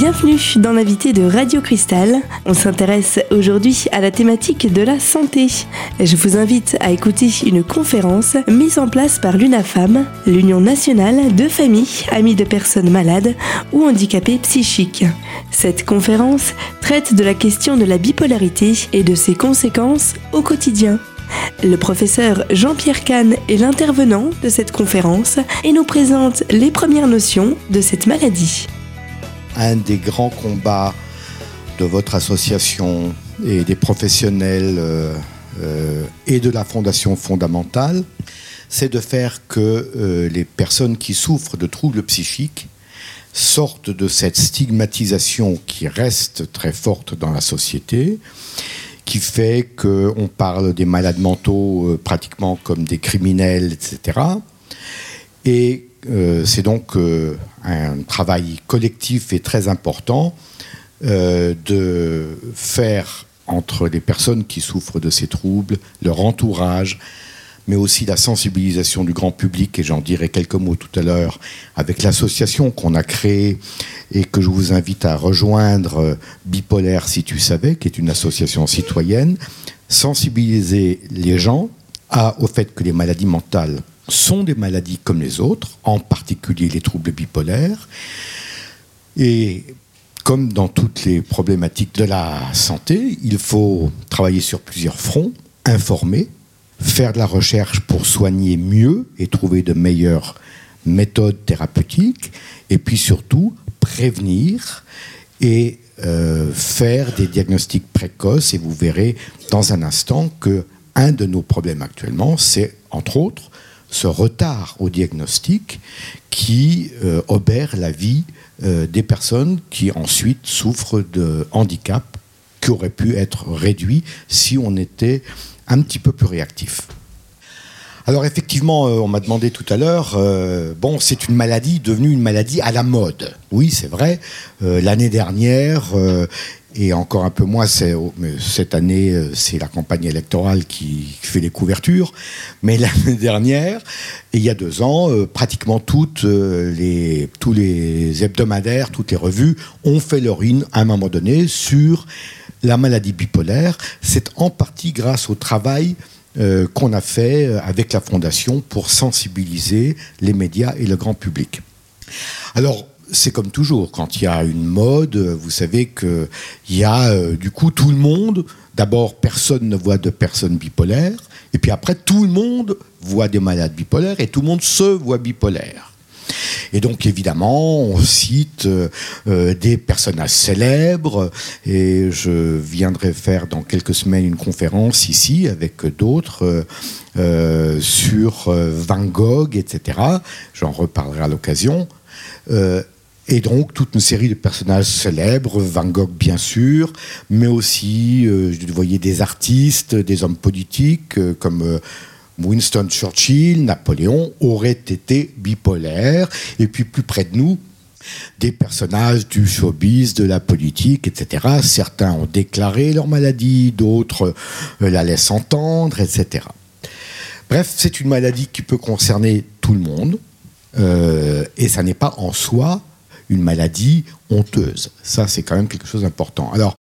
Bienvenue dans l'invité de Radio Cristal. On s'intéresse aujourd'hui à la thématique de la santé. Je vous invite à écouter une conférence mise en place par l'UNAFAM, l'Union nationale de familles amies de personnes malades ou handicapées psychiques. Cette conférence traite de la question de la bipolarité et de ses conséquences au quotidien. Le professeur Jean-Pierre Kahn est l'intervenant de cette conférence et nous présente les premières notions de cette maladie un des grands combats de votre association et des professionnels euh, euh, et de la Fondation fondamentale, c'est de faire que euh, les personnes qui souffrent de troubles psychiques sortent de cette stigmatisation qui reste très forte dans la société, qui fait qu'on parle des malades mentaux pratiquement comme des criminels, etc. Et c'est donc euh, un travail collectif et très important euh, de faire entre les personnes qui souffrent de ces troubles, leur entourage, mais aussi la sensibilisation du grand public, et j'en dirai quelques mots tout à l'heure, avec l'association qu'on a créée et que je vous invite à rejoindre, Bipolaire si tu savais, qui est une association citoyenne, sensibiliser les gens au fait que les maladies mentales sont des maladies comme les autres, en particulier les troubles bipolaires. Et comme dans toutes les problématiques de la santé, il faut travailler sur plusieurs fronts, informer, faire de la recherche pour soigner mieux et trouver de meilleures méthodes thérapeutiques, et puis surtout prévenir et euh, faire des diagnostics précoces. Et vous verrez dans un instant que un de nos problèmes actuellement, c'est entre autres ce retard au diagnostic qui euh, obère la vie euh, des personnes qui ensuite souffrent de handicap qui aurait pu être réduit si on était un petit peu plus réactif. Alors effectivement, euh, on m'a demandé tout à l'heure, bon, c'est une maladie devenue une maladie à la mode. Oui, c'est vrai. L'année dernière, et encore un peu moins, cette année, euh, c'est la campagne électorale qui fait les couvertures. Mais l'année dernière, il y a deux ans, euh, pratiquement toutes euh, les, tous les hebdomadaires, toutes les revues ont fait leur in à un moment donné sur la maladie bipolaire. C'est en partie grâce au travail qu'on a fait avec la Fondation pour sensibiliser les médias et le grand public. Alors, c'est comme toujours, quand il y a une mode, vous savez qu'il y a euh, du coup tout le monde, d'abord personne ne voit de personnes bipolaires, et puis après tout le monde voit des malades bipolaires, et tout le monde se voit bipolaire. Et donc évidemment, on cite euh, euh, des personnages célèbres, et je viendrai faire dans quelques semaines une conférence ici avec d'autres sur Van Gogh, etc. J'en reparlerai à l'occasion. Et donc toute une série de personnages célèbres, Van Gogh bien sûr, mais aussi, euh, vous voyez, des artistes, des hommes politiques euh, comme euh, Winston Churchill, Napoléon, auraient été bipolaires. Et puis plus près de nous, des personnages du showbiz, de la politique, etc. Certains ont déclaré leur maladie, d'autres la laissent entendre, etc. Bref, c'est une maladie qui peut concerner tout le monde. et ça n'est pas en soi une maladie honteuse. Ça, c'est quand même quelque chose d'important. Alors,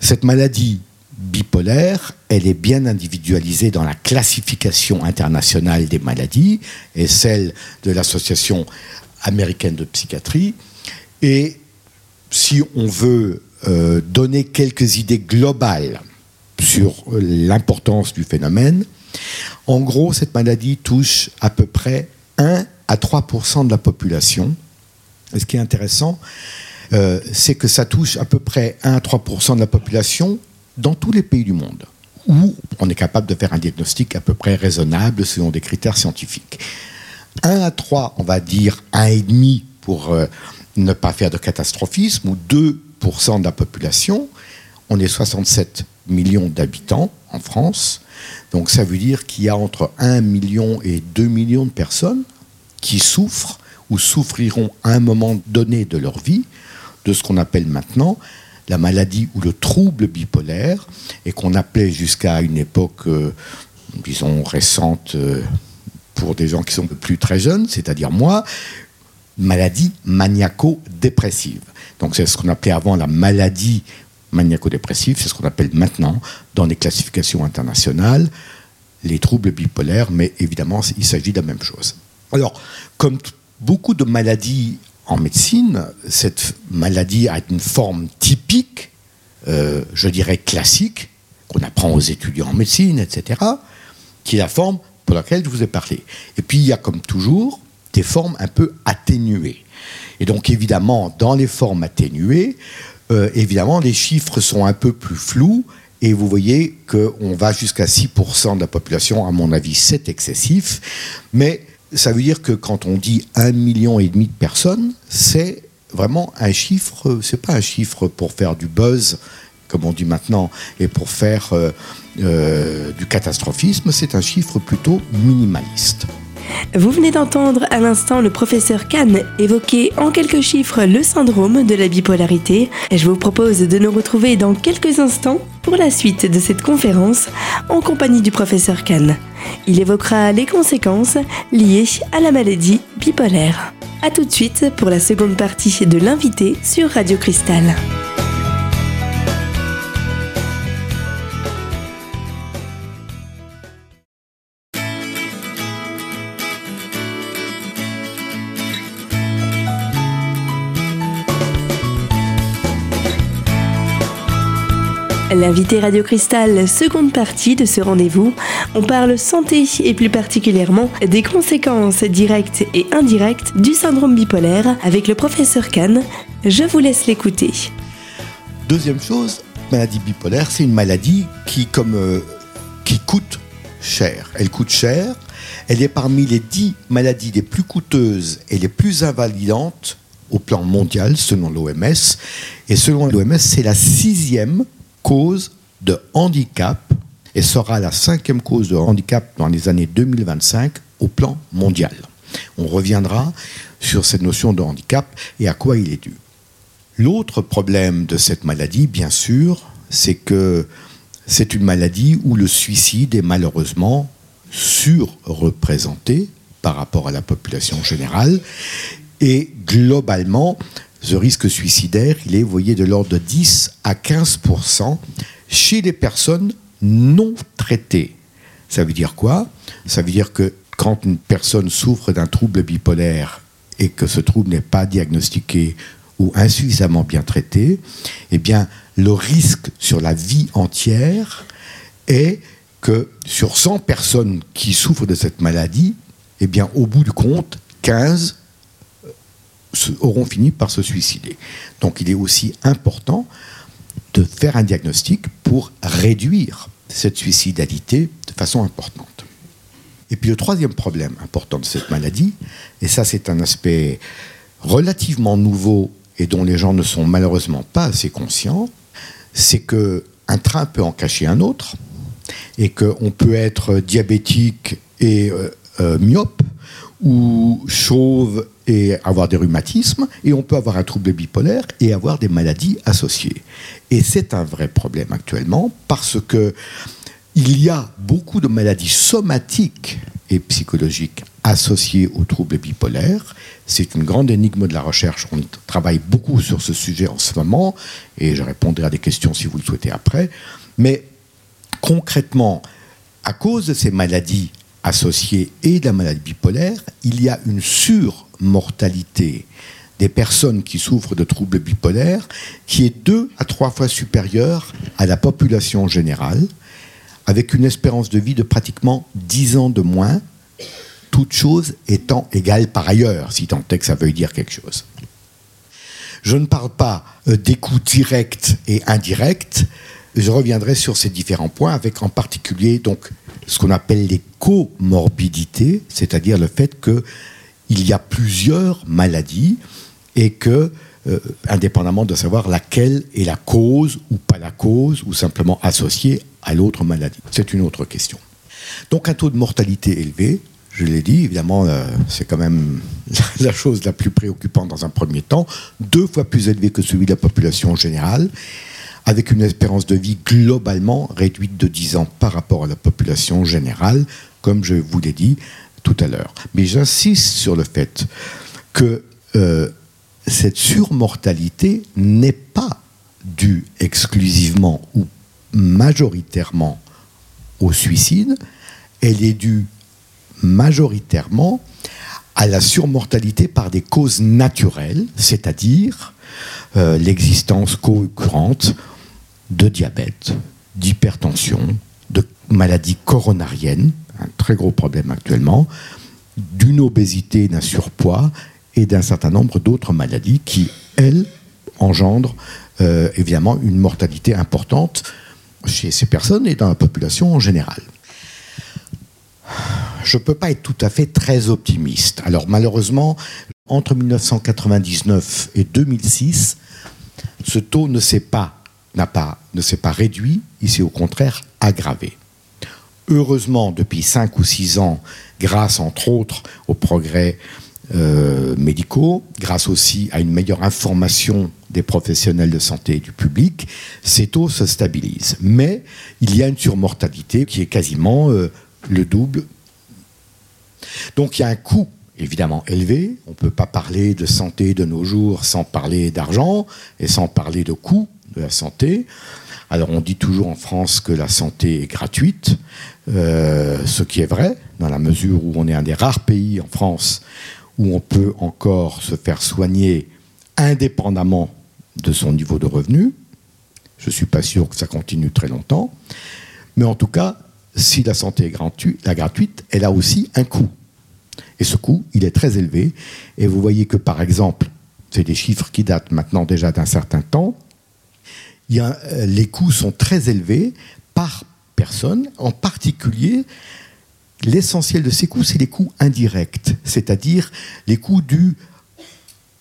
cette maladie bipolaire, elle est bien individualisée dans la classification internationale des maladies et celle de l'Association américaine de psychiatrie. Et si on veut euh, donner quelques idées globales sur l'importance du phénomène, en gros, cette maladie touche à peu près 1 à 3% de la population ce qui est intéressant, euh, c'est que ça touche à peu près 1 à 3% de la population dans tous les pays du monde, où on est capable de faire un diagnostic à peu près raisonnable selon des critères scientifiques. 1 à 3, on va dire 1,5 pour euh, ne pas faire de catastrophisme, ou 2 de la population. On est 67 millions d'habitants en France. Donc ça veut dire qu'il y a entre 1 million et 2 millions de personnes qui souffrent ou souffriront à un moment donné de leur vie de ce qu'on appelle maintenant la maladie ou le trouble bipolaire, et qu'on appelait jusqu'à une époque, euh, disons, récente, euh, pour des gens qui sont plus très jeunes, c'est-à-dire moi, maladie maniaco-dépressive. Donc c'est ce qu'on appelait avant la maladie maniaco-dépressive, c'est ce qu'on appelle maintenant dans les classifications internationales les troubles bipolaires, mais évidemment il s'agit de la même chose. Alors, comme beaucoup de maladies en médecine, cette maladie a une forme typique, euh, je dirais classique, qu'on apprend aux étudiants en médecine, etc., qui est la forme pour laquelle je vous ai parlé. Et puis il y a comme toujours des formes un peu atténuées. Et donc évidemment, dans les formes atténuées, euh, évidemment, les chiffres sont un peu plus flous. Et vous voyez qu'on va jusqu'à 6% de la population. À mon avis, c'est excessif. Mais ça veut dire que quand on dit un million et demi de personnes, c'est vraiment un chiffre, c'est pas un chiffre pour faire du buzz, comme on dit maintenant, et pour faire euh, euh, du catastrophisme, c'est un chiffre plutôt minimaliste. Vous venez d'entendre à l'instant le professeur Kahn évoquer en quelques chiffres le syndrome de la bipolarité. Je vous propose de nous retrouver dans quelques instants pour la suite de cette conférence en compagnie du professeur Kahn. Il évoquera les conséquences liées à la maladie bipolaire. A tout de suite pour la seconde partie de l'invité sur Radio Cristal. L'invité Radio Cristal, seconde partie de ce rendez-vous, on parle santé et plus particulièrement des conséquences directes et indirectes du syndrome bipolaire avec le professeur Kahn. Je vous laisse l'écouter. Deuxième chose, maladie bipolaire, c'est une maladie qui, comme, euh, qui coûte cher. Elle coûte cher. Elle est parmi les dix maladies les plus coûteuses et les plus invalidantes au plan mondial, selon l'OMS. Et selon l'OMS, c'est la sixième cause de handicap et sera la cinquième cause de handicap dans les années 2025 au plan mondial. On reviendra sur cette notion de handicap et à quoi il est dû. L'autre problème de cette maladie, bien sûr, c'est que c'est une maladie où le suicide est malheureusement surreprésenté par rapport à la population générale. Et globalement, ce risque suicidaire, il est, voyez, de l'ordre de 10 à 15% chez les personnes non traitées. Ça veut dire quoi? Ça veut dire que quand une personne souffre d'un trouble bipolaire et que ce trouble n'est pas diagnostiqué ou insuffisamment bien traité, eh bien, le risque sur la vie entière est que sur 100 personnes qui souffrent de cette maladie, eh bien, au bout du compte, 15 auront fini par se suicider. Donc il est aussi important de faire un diagnostic pour réduire cette suicidalité de façon importante. Et puis le troisième problème important de cette maladie, et ça c'est un aspect relativement nouveau et dont les gens ne sont malheureusement pas assez conscients, c'est que un train peut en cacher un autre et qu'on peut être diabétique et euh, euh, myope ou chauve et avoir des rhumatismes, et on peut avoir un trouble bipolaire et avoir des maladies associées. Et c'est un vrai problème actuellement parce que il y a beaucoup de maladies somatiques et psychologiques associées au trouble bipolaire. C'est une grande énigme de la recherche. On travaille beaucoup sur ce sujet en ce moment, et je répondrai à des questions si vous le souhaitez après. Mais concrètement, à cause de ces maladies associées et de la maladie bipolaire, il y a une surmortalité des personnes qui souffrent de troubles bipolaires qui est deux à trois fois supérieure à la population générale, avec une espérance de vie de pratiquement 10 ans de moins, toutes choses étant égales par ailleurs, si tant est que ça veuille dire quelque chose. Je ne parle pas euh, des coûts directs et indirects, je reviendrai sur ces différents points, avec en particulier donc ce qu'on appelle les comorbidités, c'est-à-dire le fait qu'il y a plusieurs maladies et que, euh, indépendamment de savoir laquelle est la cause ou pas la cause, ou simplement associée à l'autre maladie. C'est une autre question. Donc un taux de mortalité élevé, je l'ai dit, évidemment, euh, c'est quand même la chose la plus préoccupante dans un premier temps, deux fois plus élevé que celui de la population générale avec une espérance de vie globalement réduite de 10 ans par rapport à la population générale, comme je vous l'ai dit tout à l'heure. Mais j'insiste sur le fait que euh, cette surmortalité n'est pas due exclusivement ou majoritairement au suicide, elle est due majoritairement à la surmortalité par des causes naturelles, c'est-à-dire euh, l'existence concurrente de diabète, d'hypertension, de maladies coronariennes, un très gros problème actuellement, d'une obésité, d'un surpoids et d'un certain nombre d'autres maladies qui, elles, engendrent euh, évidemment une mortalité importante chez ces personnes et dans la population en général. Je ne peux pas être tout à fait très optimiste. Alors malheureusement, entre 1999 et 2006, ce taux ne s'est pas, pas, ne s'est pas réduit, il s'est au contraire aggravé. Heureusement, depuis 5 ou 6 ans, grâce entre autres au progrès euh, médicaux, grâce aussi à une meilleure information des professionnels de santé et du public, ces taux se stabilisent. Mais il y a une surmortalité qui est quasiment euh, le double. Donc il y a un coût évidemment élevé. On ne peut pas parler de santé de nos jours sans parler d'argent et sans parler de coût de la santé. Alors on dit toujours en France que la santé est gratuite, euh, ce qui est vrai, dans la mesure où on est un des rares pays en France où on peut encore se faire soigner indépendamment de son niveau de revenu. Je ne suis pas sûr que ça continue très longtemps. Mais en tout cas, si la santé est gratuite, gratuite, elle a aussi un coût. Et ce coût, il est très élevé. Et vous voyez que, par exemple, c'est des chiffres qui datent maintenant déjà d'un certain temps, y a, euh, les coûts sont très élevés par personne, en particulier L'essentiel de ces coûts, c'est les coûts indirects, c'est-à-dire les coûts dus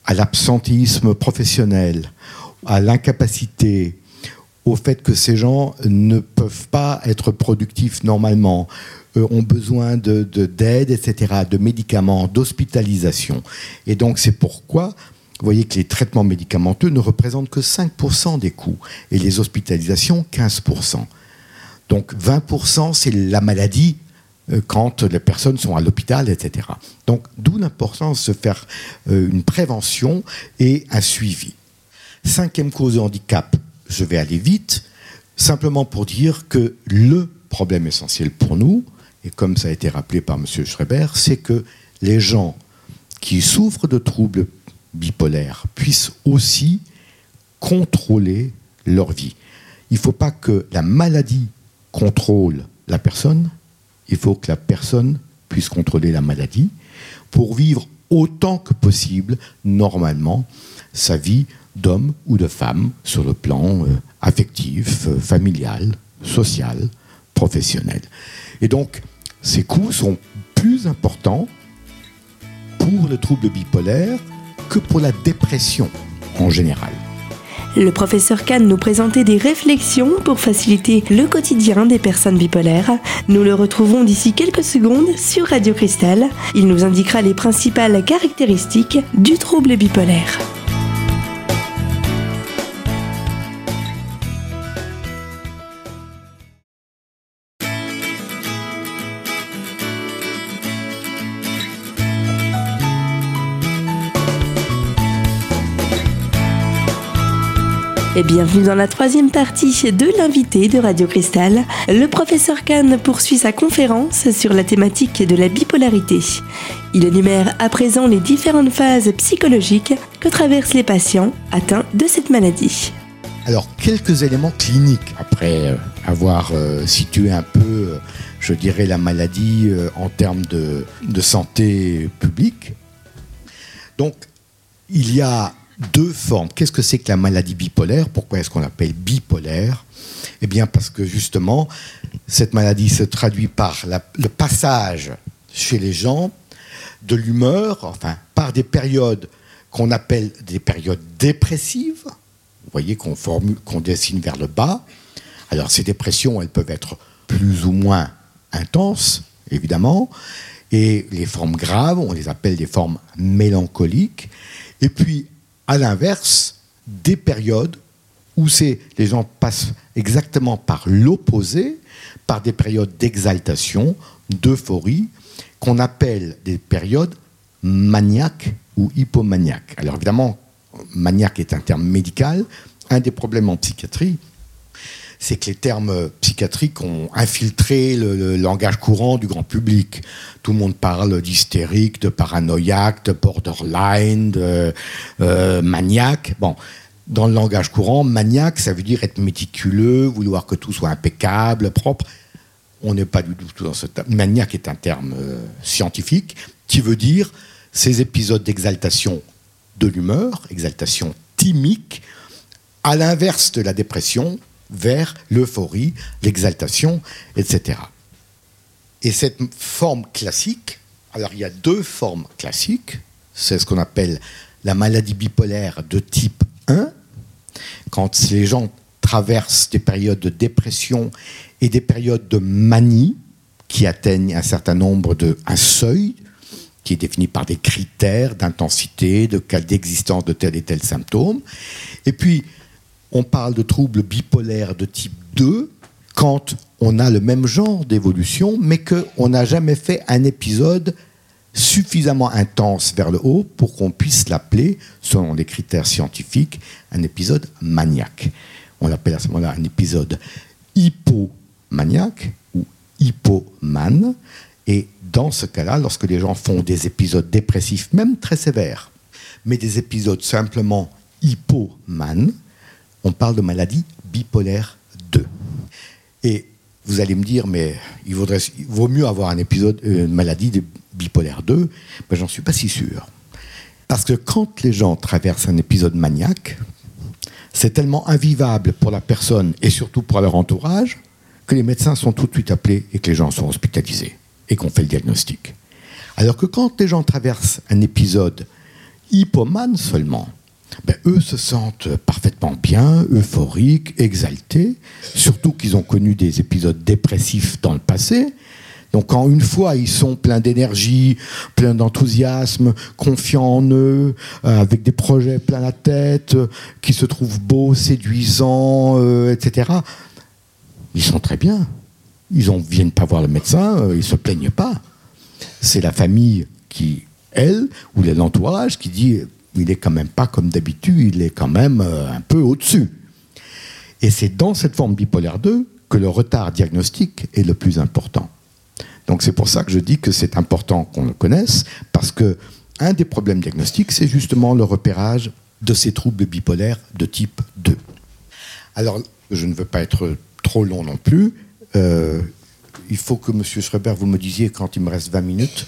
à l'absentéisme professionnel, à l'incapacité, au fait que ces gens ne peuvent pas être productifs normalement, euh, ont besoin d'aide, de, d'aide, etc., de médicaments, d'hospitalisation. Et donc c'est pourquoi vous voyez que les traitements médicamenteux ne représentent que 5% des coûts et les hospitalisations 15%. Donc 20% c'est la maladie euh, quand les personnes sont à l'hôpital, etc. Donc, d'où l'importance de faire euh, une prévention et un suivi. Cinquième cause de handicap, je vais aller vite, simplement pour dire que le problème essentiel pour nous, et comme ça a été rappelé par M. Schreiber, c'est que les gens qui souffrent de troubles bipolaires puissent aussi contrôler leur vie. Il ne faut pas que la maladie contrôle la personne, il faut que la personne puisse contrôler la maladie pour vivre autant que possible, normalement, sa vie d'homme ou de femme sur le plan euh, affectif, euh, familial, social, professionnel. Et donc, ces coûts sont plus importants pour le trouble bipolaire que pour la dépression en général. Le professeur Kahn nous présentait des réflexions pour faciliter le quotidien des personnes bipolaires. Nous le retrouvons d'ici quelques secondes sur Radio Cristal. Il nous indiquera les principales caractéristiques du trouble bipolaire. Et bienvenue dans la troisième partie de l'invité de Radio Cristal. Le professeur Kahn poursuit sa conférence sur la thématique de la bipolarité. Il énumère à présent les différentes phases psychologiques que traversent les patients atteints de cette maladie. Alors, quelques éléments cliniques après euh, avoir euh, situé un peu, euh, je dirais, la maladie en termes de, de santé publique. Donc, il y a deux formes. Qu'est-ce que c'est que la maladie bipolaire? Pourquoi est-ce qu'on l'appelle bipolaire? Eh bien parce que justement, cette maladie se traduit par le passage chez les gens de l'humeur, enfin par des périodes qu'on appelle des périodes dépressives. Vous voyez qu'on qu'on dessine vers le bas. Alors ces dépressions, elles peuvent être plus ou moins intenses, évidemment. Et les formes graves, on les appelle des formes mélancoliques. Et puis à l'inverse, des périodes où les gens passent exactement par l'opposé, par des périodes d'exaltation, d'euphorie, qu'on appelle des périodes maniaques ou hypomaniaque. Alors évidemment, maniaque est un terme médical. Un des problèmes en psychiatrie, c'est que les termes psychiatriques ont infiltré le, langage courant du grand public. Tout le monde parle d'hystérique, de paranoïaque, de borderline, de euh, maniaque. Bon, dans le langage courant, maniaque, ça veut dire être méticuleux, vouloir que tout soit impeccable, propre. On n'est pas du tout dans ce terme. Maniaque est un terme euh, scientifique qui veut dire ces épisodes d'exaltation de l'humeur, exaltation thymique, à l'inverse de la dépression, vers l'euphorie, l'exaltation, etc. Et cette forme classique, alors il y a deux formes classiques, c'est ce qu'on appelle la maladie bipolaire de type 1, quand les gens traversent des périodes de dépression et des périodes de manie qui atteignent un certain nombre de un seuil qui est défini par des critères d'intensité, de cas d'existence de tel et tel symptôme. Et puis on parle de troubles bipolaires de type 2 quand on a le même genre d'évolution, mais qu'on n'a jamais fait un épisode suffisamment intense vers le haut pour qu'on puisse l'appeler, selon les critères scientifiques, un épisode maniaque. On l'appelle à ce moment-là un épisode hypomaniaque ou hypomane. Et dans ce cas-là, lorsque les gens font des épisodes dépressifs, même très sévères, mais des épisodes simplement hypomanes, on parle de maladie bipolaire 2. Et vous allez me dire, mais il, vaut mieux avoir un épisode, euh, une maladie de bipolaire 2. Ben, J'en suis pas si sûr. Parce que quand les gens traversent un épisode maniaque, c'est tellement invivable pour la personne et surtout pour leur entourage que les médecins sont tout de suite appelés et que les gens sont hospitalisés et qu'on fait le diagnostic. Alors que quand les gens traversent un épisode hypomane seulement, ben, eux se sentent parfaitement bien, euphoriques, exaltés, surtout qu'ils ont connu des épisodes dépressifs dans le passé. Donc quand une fois ils sont pleins d'énergie, pleins d'enthousiasme, confiants en eux, euh, avec des projets plein la tête, qui se trouvent beaux, séduisants, euh, etc., ils sont très bien. Ils ne viennent pas voir le médecin, euh, ils ne se plaignent pas. C'est la famille qui, elle, ou l'entourage qui dit il n'est quand même pas comme d'habitude, il est quand même euh, un peu au-dessus. Et c'est dans cette forme bipolaire 2 que le retard diagnostique est le plus important. Donc c'est pour ça que je dis que c'est important qu'on le connaisse, parce que un des problèmes diagnostiques, c'est justement le repérage de ces troubles bipolaires de type 2. Alors, je ne veux pas être trop long non plus. Euh, il faut que M. Schreiber, vous me disiez quand il me reste 20 minutes,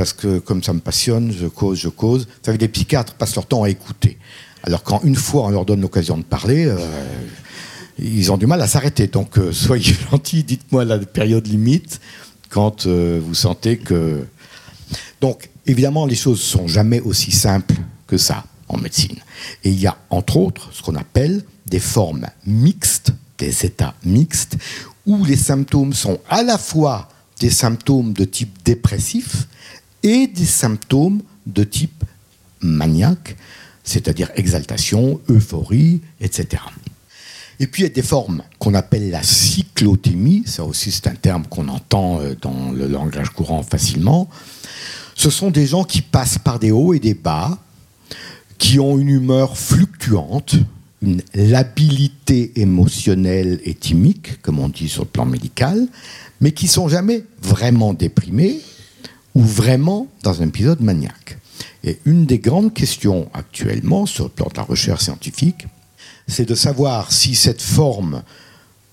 parce que comme ça me passionne, je cause, je cause. Vous savez, les psychiatres passent leur temps à écouter. Alors quand une fois on leur donne l'occasion de parler, euh, ils ont du mal à s'arrêter. Donc euh, soyez gentils, dites-moi la période limite quand euh, vous sentez que... Donc évidemment, les choses sont jamais aussi simples que ça en médecine. Et il y a entre autres ce qu'on appelle des formes mixtes, des états mixtes, où les symptômes sont à la fois des symptômes de type dépressif, et des symptômes de type maniaque, c'est-à-dire exaltation, euphorie, etc. Et puis il y a des formes qu'on appelle la cyclothymie, ça aussi c'est un terme qu'on entend euh, dans le langage courant facilement. Ce sont des gens qui passent par des hauts et des bas, qui ont une humeur fluctuante, une labilité émotionnelle et thymique, comme on dit sur le plan médical, mais qui sont jamais vraiment déprimés ou vraiment dans un épisode maniaque. Et une des grandes questions actuellement sur le plan de la recherche scientifique, c'est de savoir si cette forme,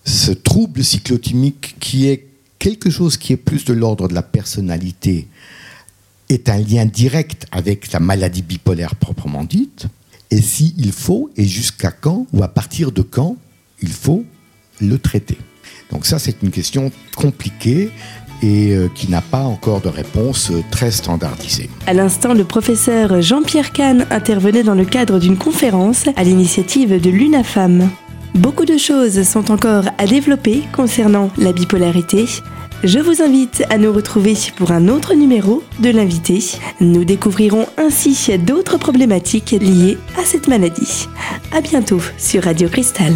ce trouble cyclotimique qui est quelque chose qui est plus de l'ordre de la personnalité, est un lien direct avec la maladie bipolaire proprement dite, et s'il faut, et jusqu'à quand, ou à partir de quand, il faut le traiter. Donc ça, c'est une question compliquée et euh, qui n'a pas encore de réponse euh, très standardisée. À l'instant, le professeur Jean-Pierre Kahn intervenait dans le cadre d'une conférence à l'initiative de l'UNAFAM. Beaucoup de choses sont encore à développer concernant la bipolarité. Je vous invite à nous retrouver pour un autre numéro de l'invité. Nous découvrirons ainsi d'autres problématiques liées à cette maladie. À bientôt sur Radio Cristal.